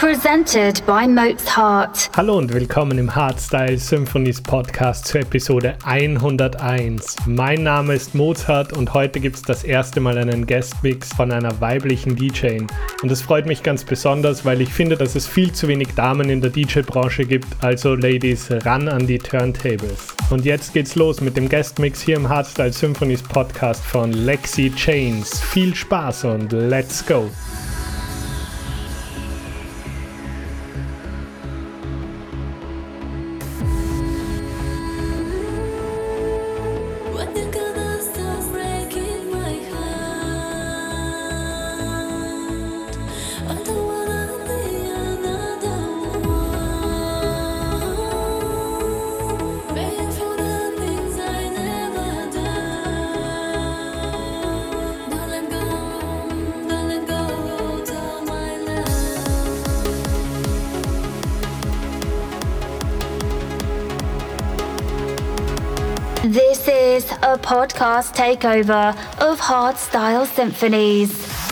presented by Mozart. Hallo und willkommen im Hardstyle Symphonies Podcast zur Episode 101. Mein Name ist Mozart und heute gibt es das erste Mal einen Guestmix von einer weiblichen DJ. Und das freut mich ganz besonders, weil ich finde, dass es viel zu wenig Damen in der DJ-Branche gibt. Also Ladies, ran an die Turntables. Und jetzt geht's los mit dem Guestmix hier im Hardstyle Symphonies Podcast von Lexi Chains. Viel Spaß und let's go! Podcast takeover of hardstyle Symphonies.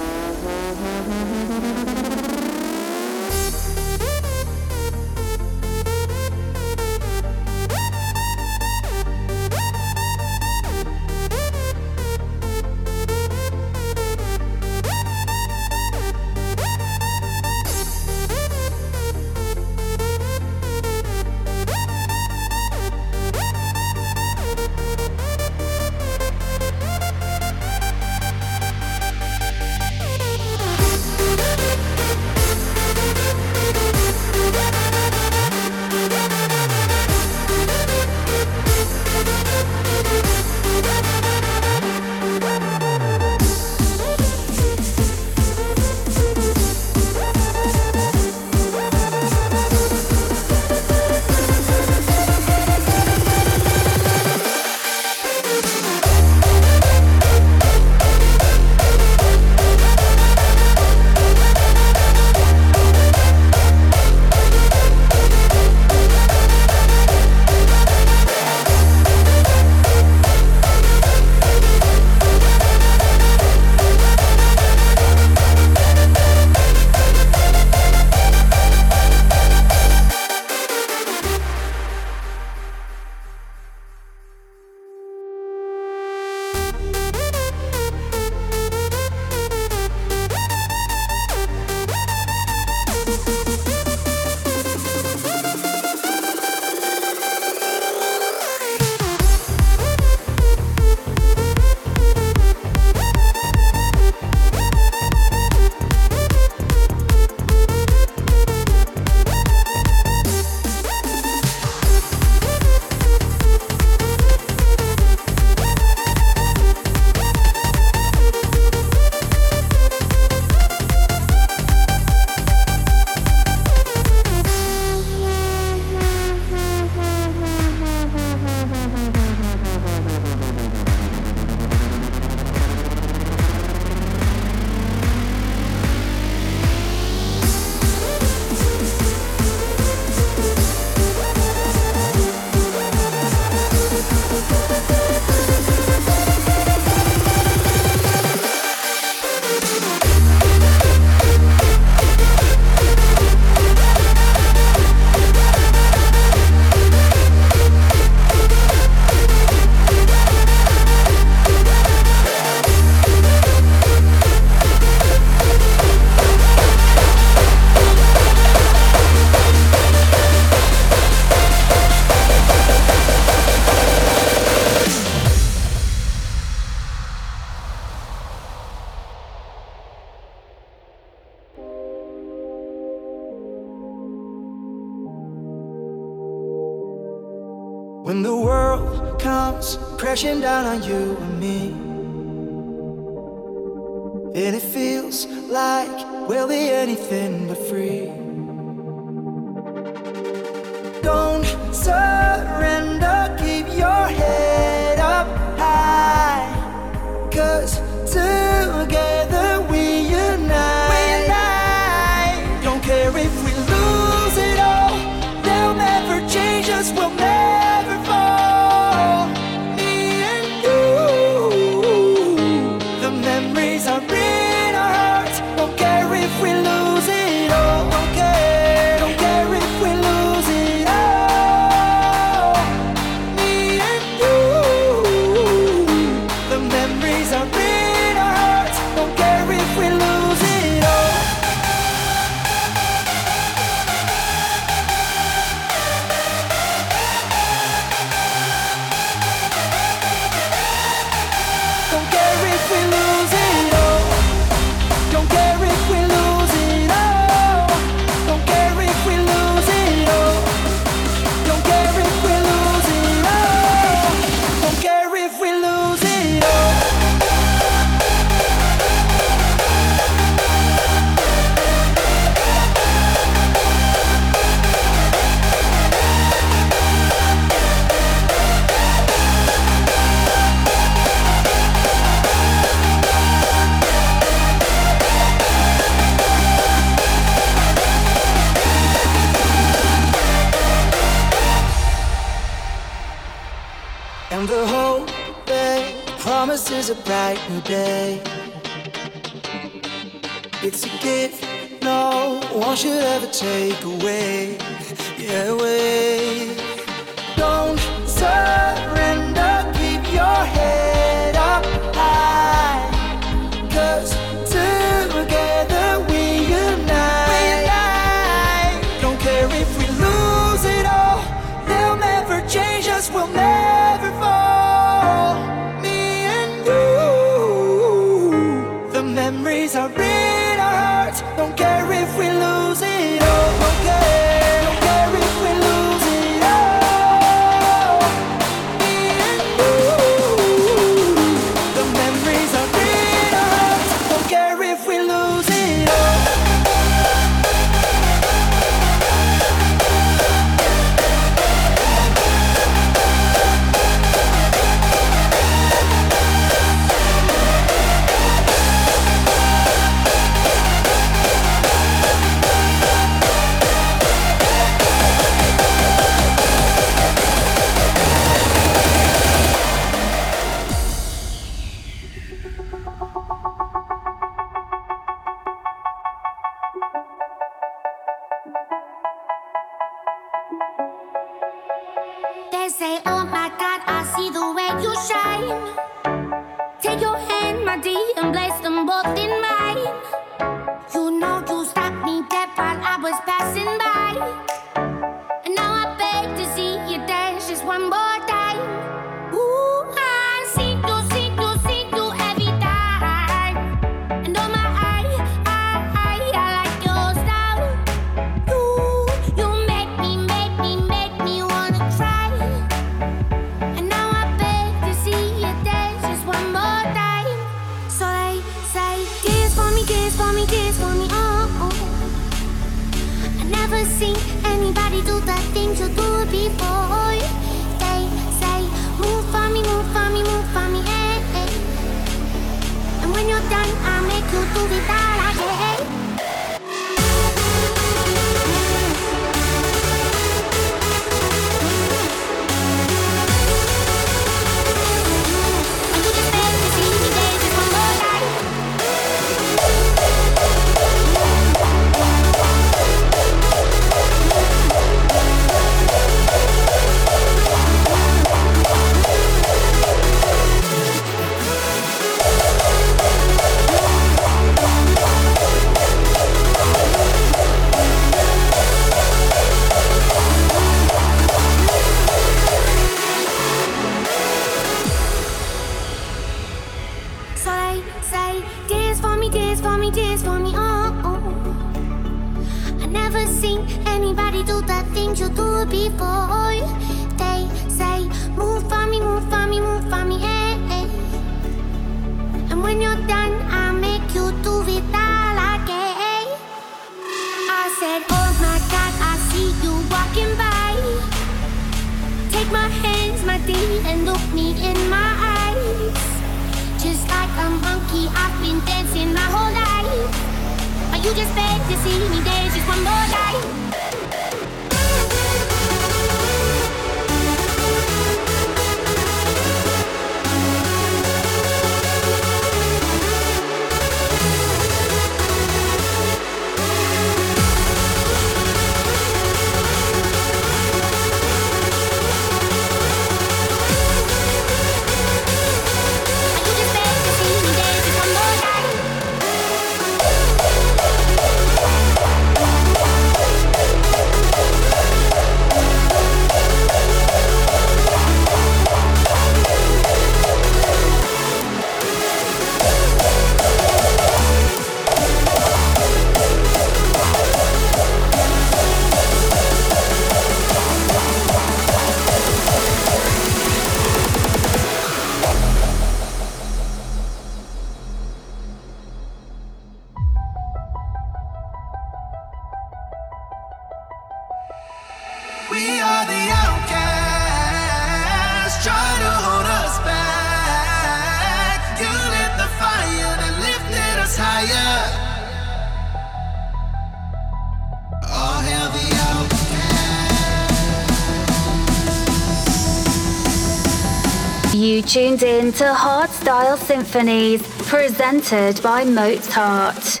Tuned in to Hardstyle Symphonies, presented by Mozart.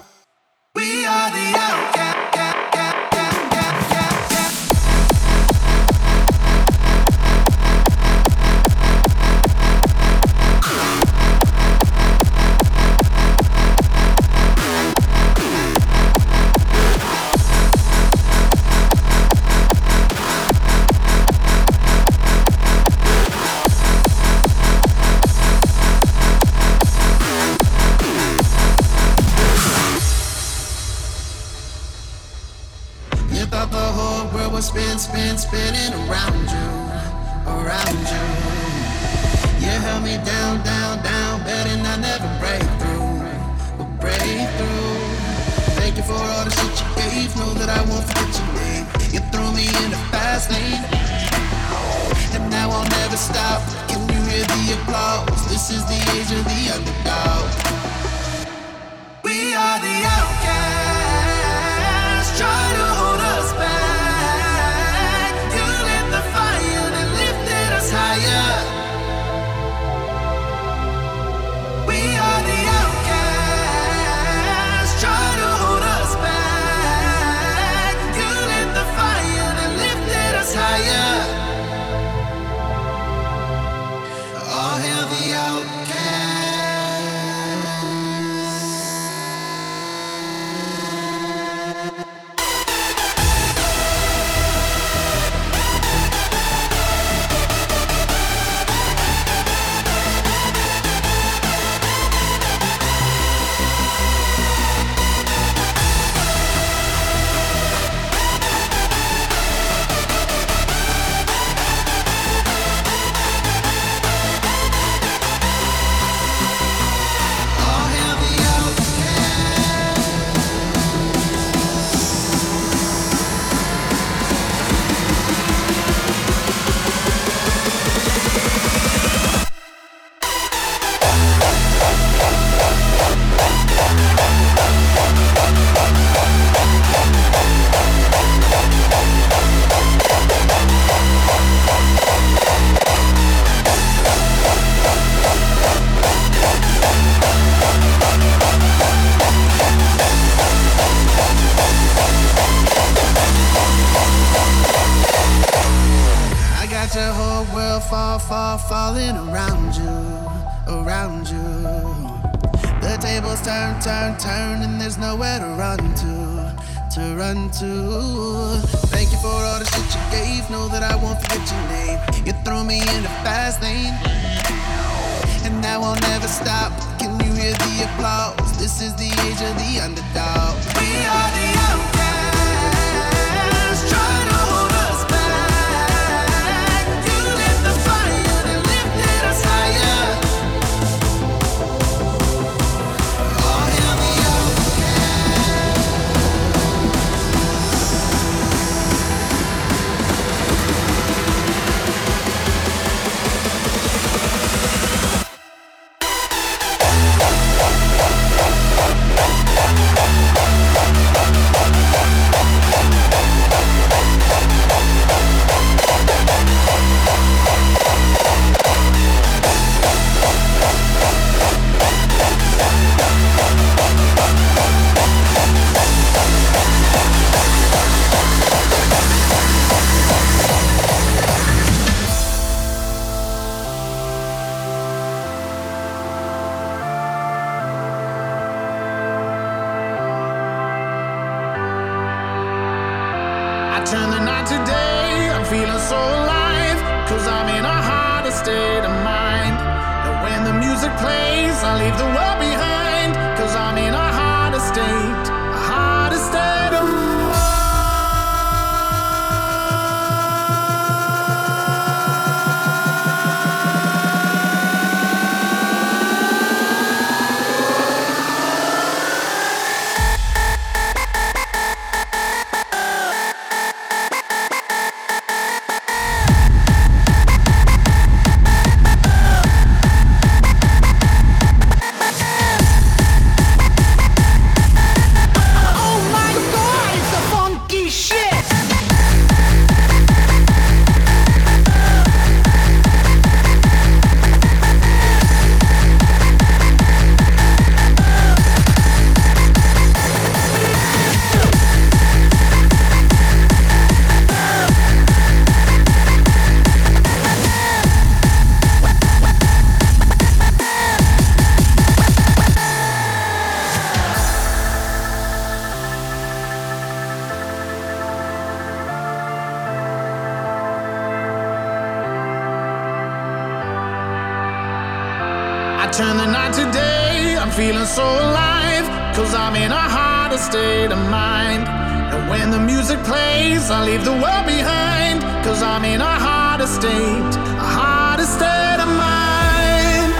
Turn the night to day, I'm feeling so alive. Cause I'm in a harder state of mind. And when the music plays, I leave the world behind. Cause I'm in a harder state, a harder state of mind.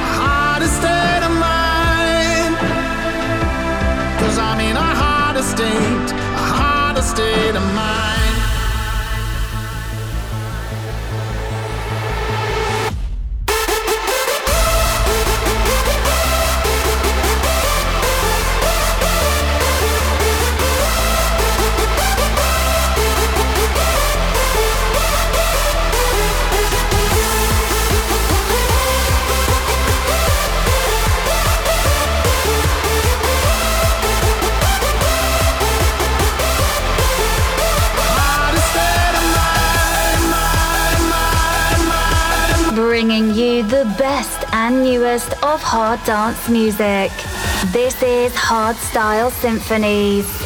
A harder state of mind. Cause I'm in a harder state, a harder state of mind. Newest of hard dance music. This is Hardstyle Symphonies.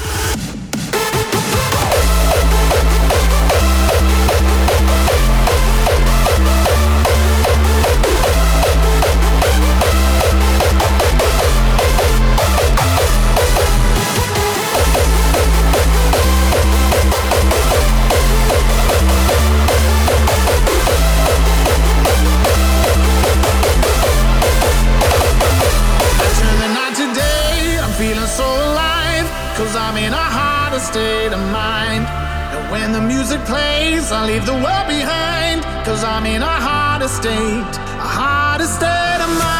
Plays, I leave the world behind. Cause I'm in a harder state, a harder state of mind.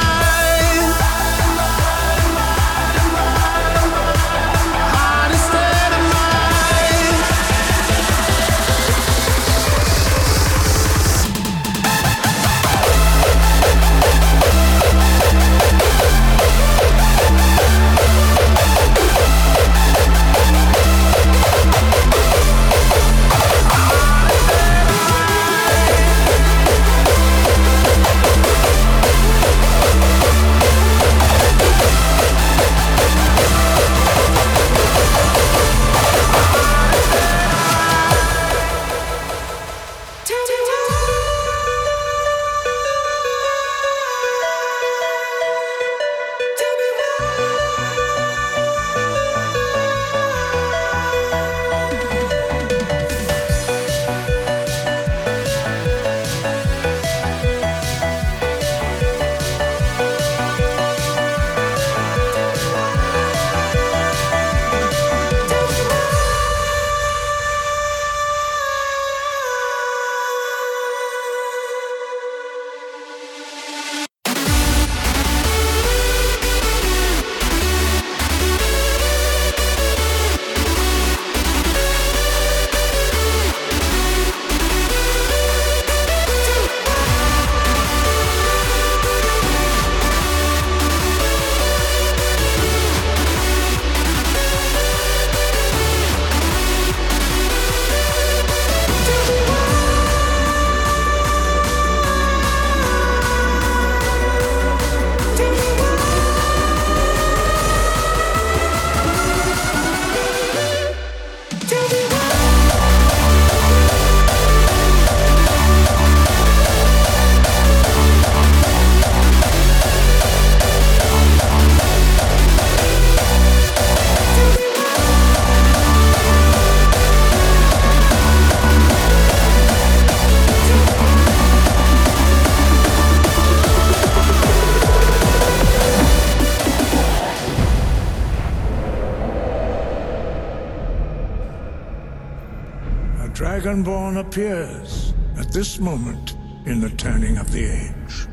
Appears at this moment in the turning of the age.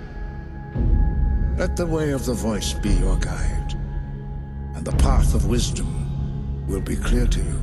Let the way of the voice be your guide, and the path of wisdom will be clear to you.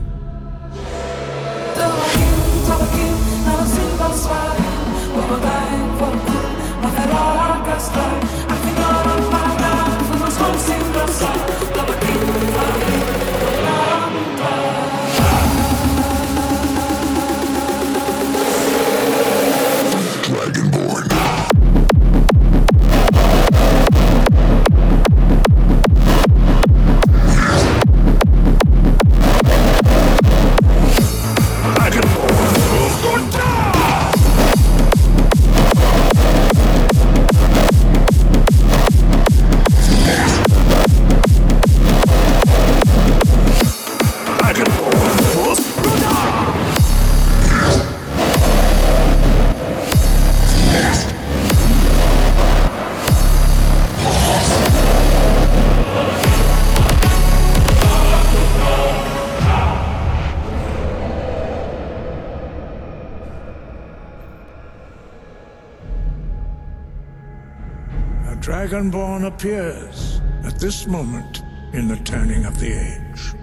Dragonborn appears at this moment in the turning of the age.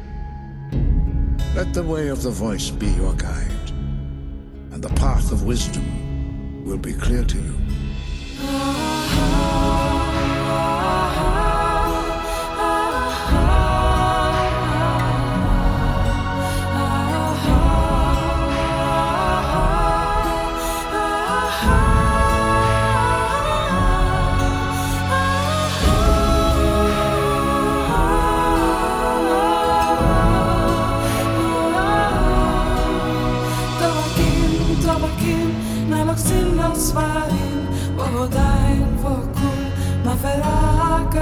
Let the way of the voice be your guide, and the path of wisdom will be clear to you.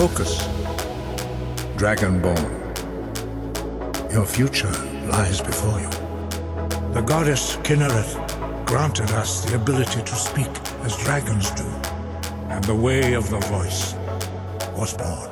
focus. Dragonborn. Your future lies before you. The goddess Kynareth granted us the ability to speak as dragons do, and the way of the voice was born.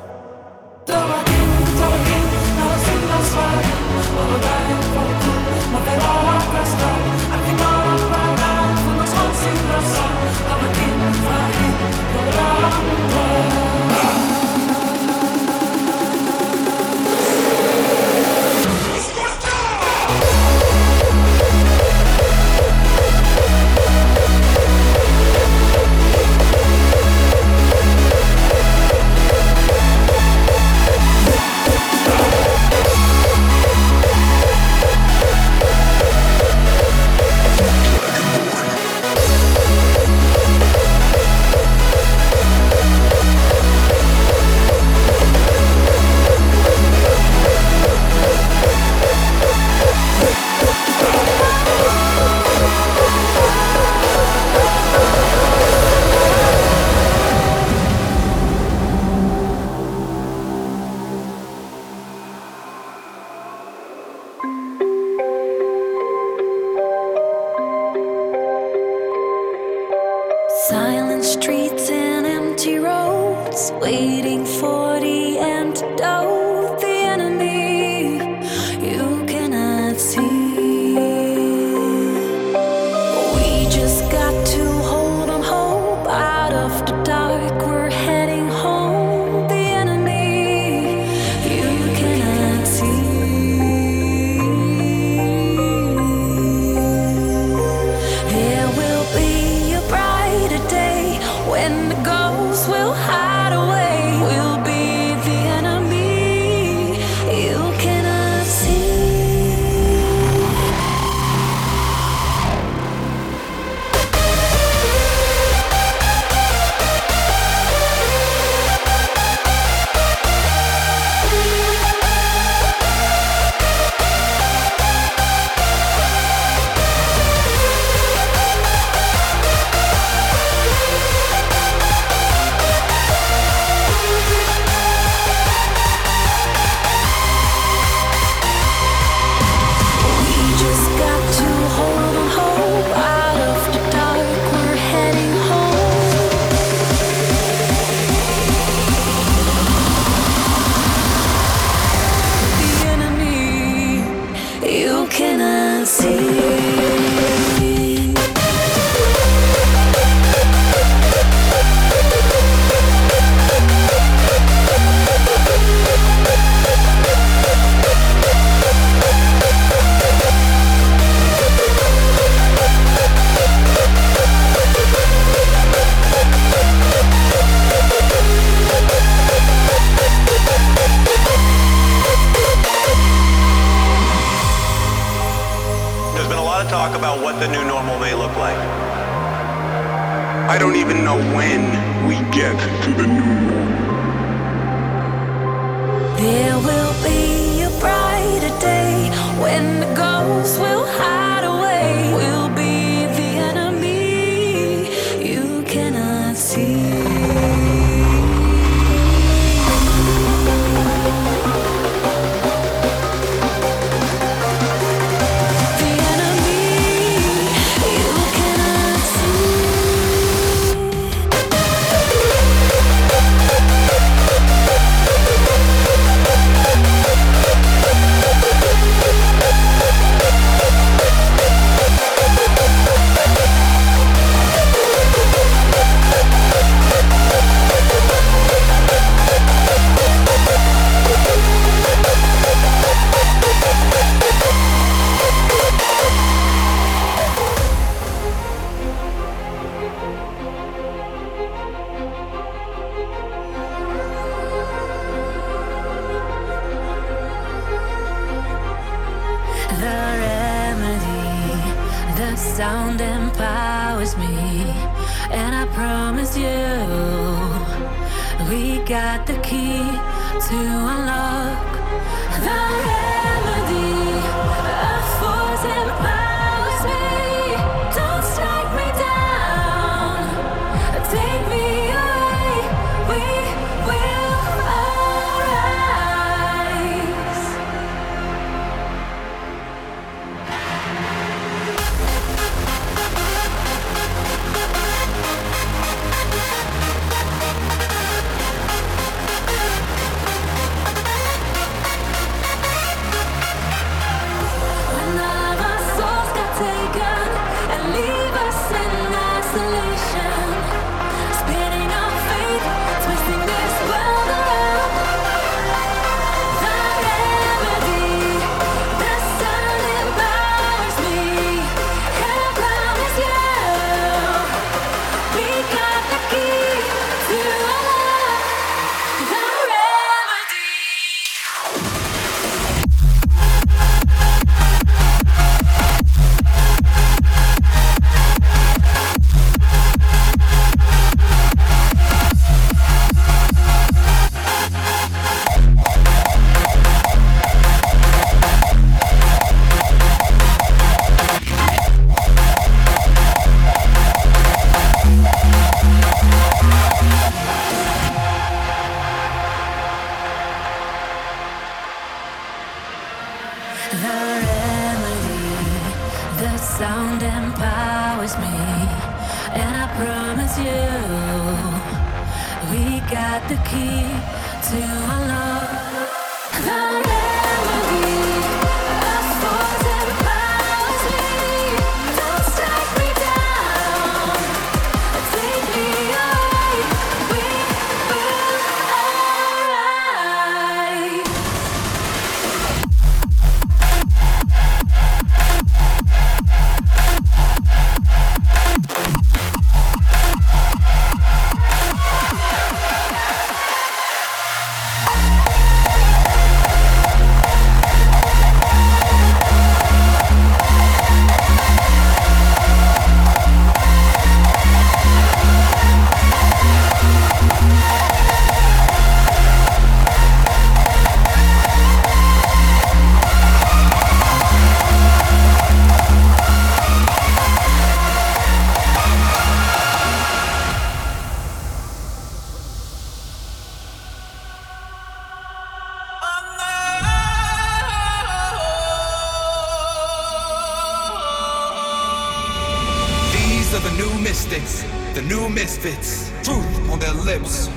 New mystics, the new misfits. Truth on their lips,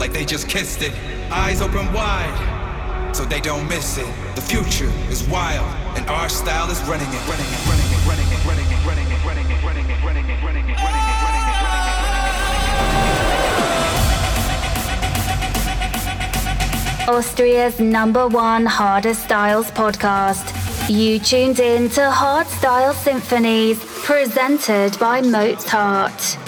like they just kissed it. Eyes open wide, so they don't miss it. The future is wild, and our style is running it, running it, running it, running it, running it, running it, running it, running it, running it, running it, running it. Austria's number one Harder Styles podcast. You tuned in to Hard Style Symphonies, presented by Mozart.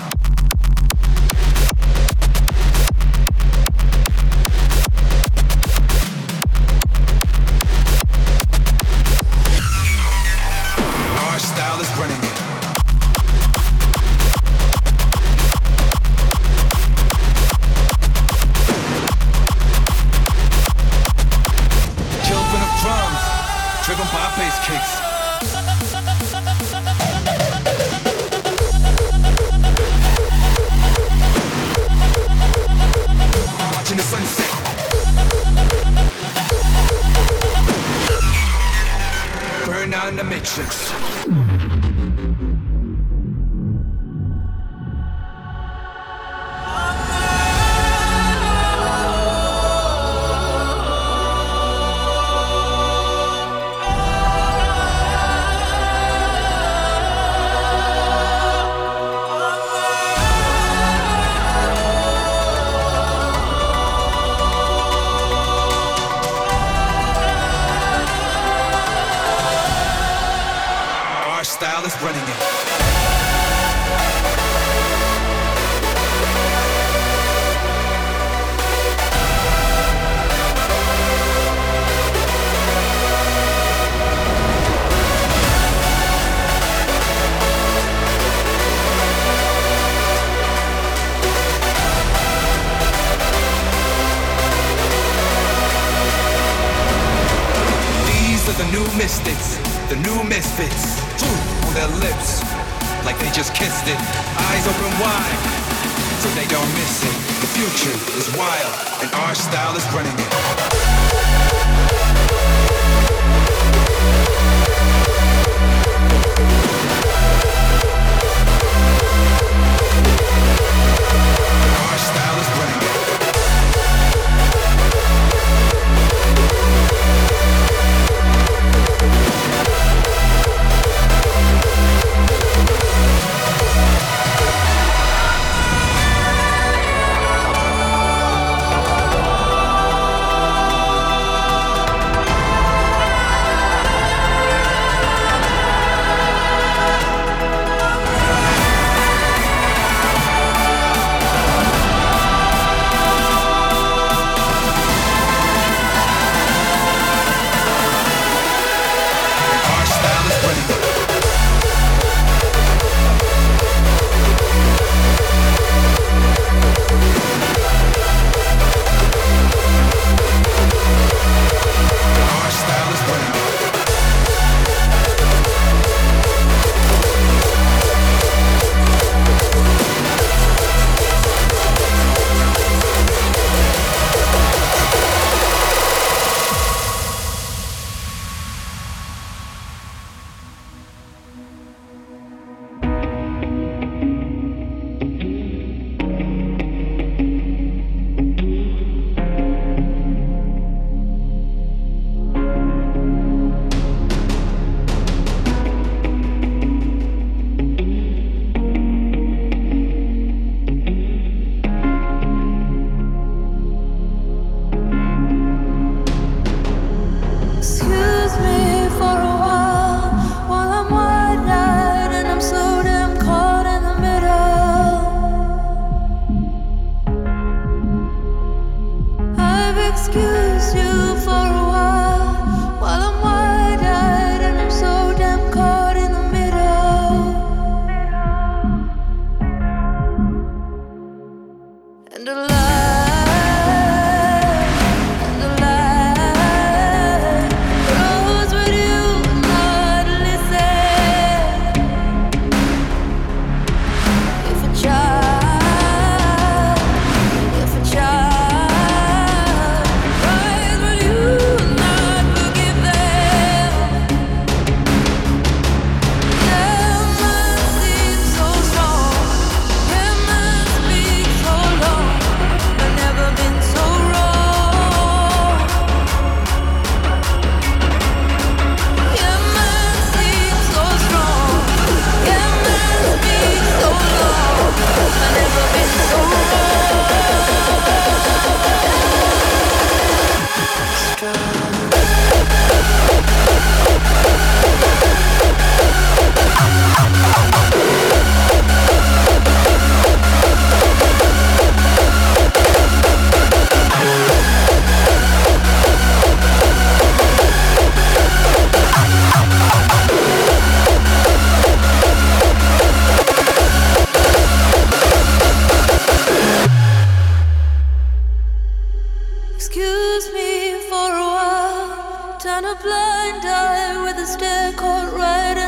So they don't miss it. The future is wild, and our style is running it. Excuse me for a while. Turn a blind eye with a stare caught right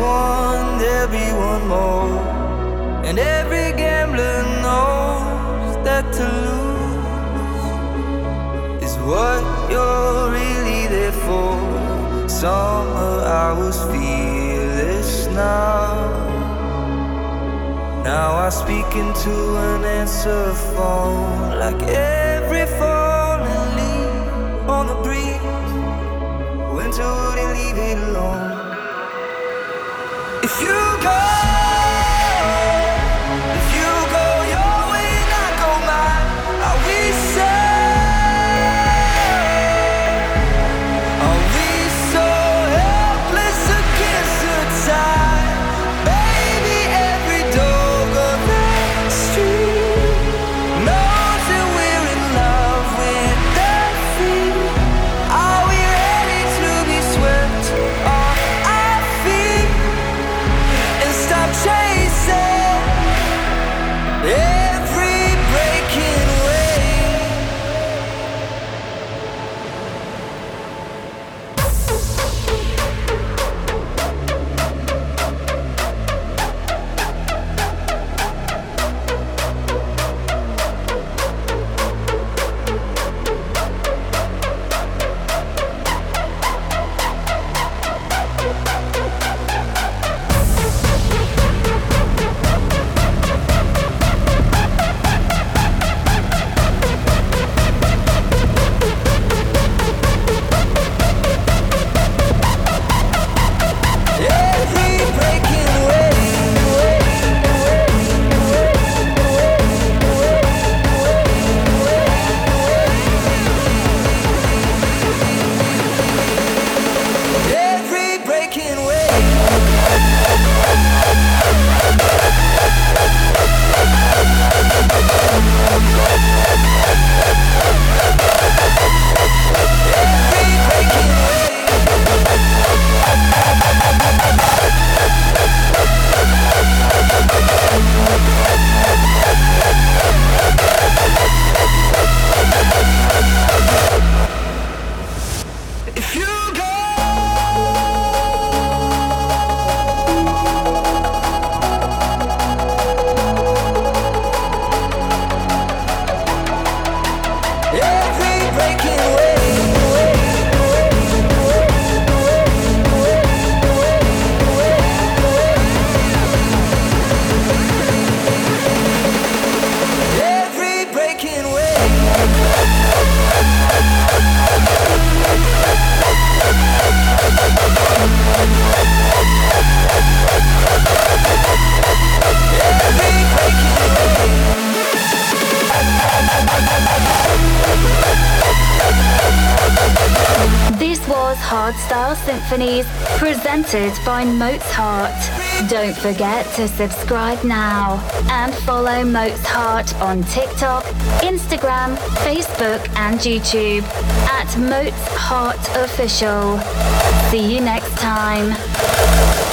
one there'll be one more. And every gambler knows that to lose is what you're really there for. Summer, I was fearless now. Now I speak into an answer phone like every falling go, Mozart. Don't forget to subscribe now and follow Mozart on TikTok, Instagram, Facebook, and YouTube at Mozart Official. See you next time.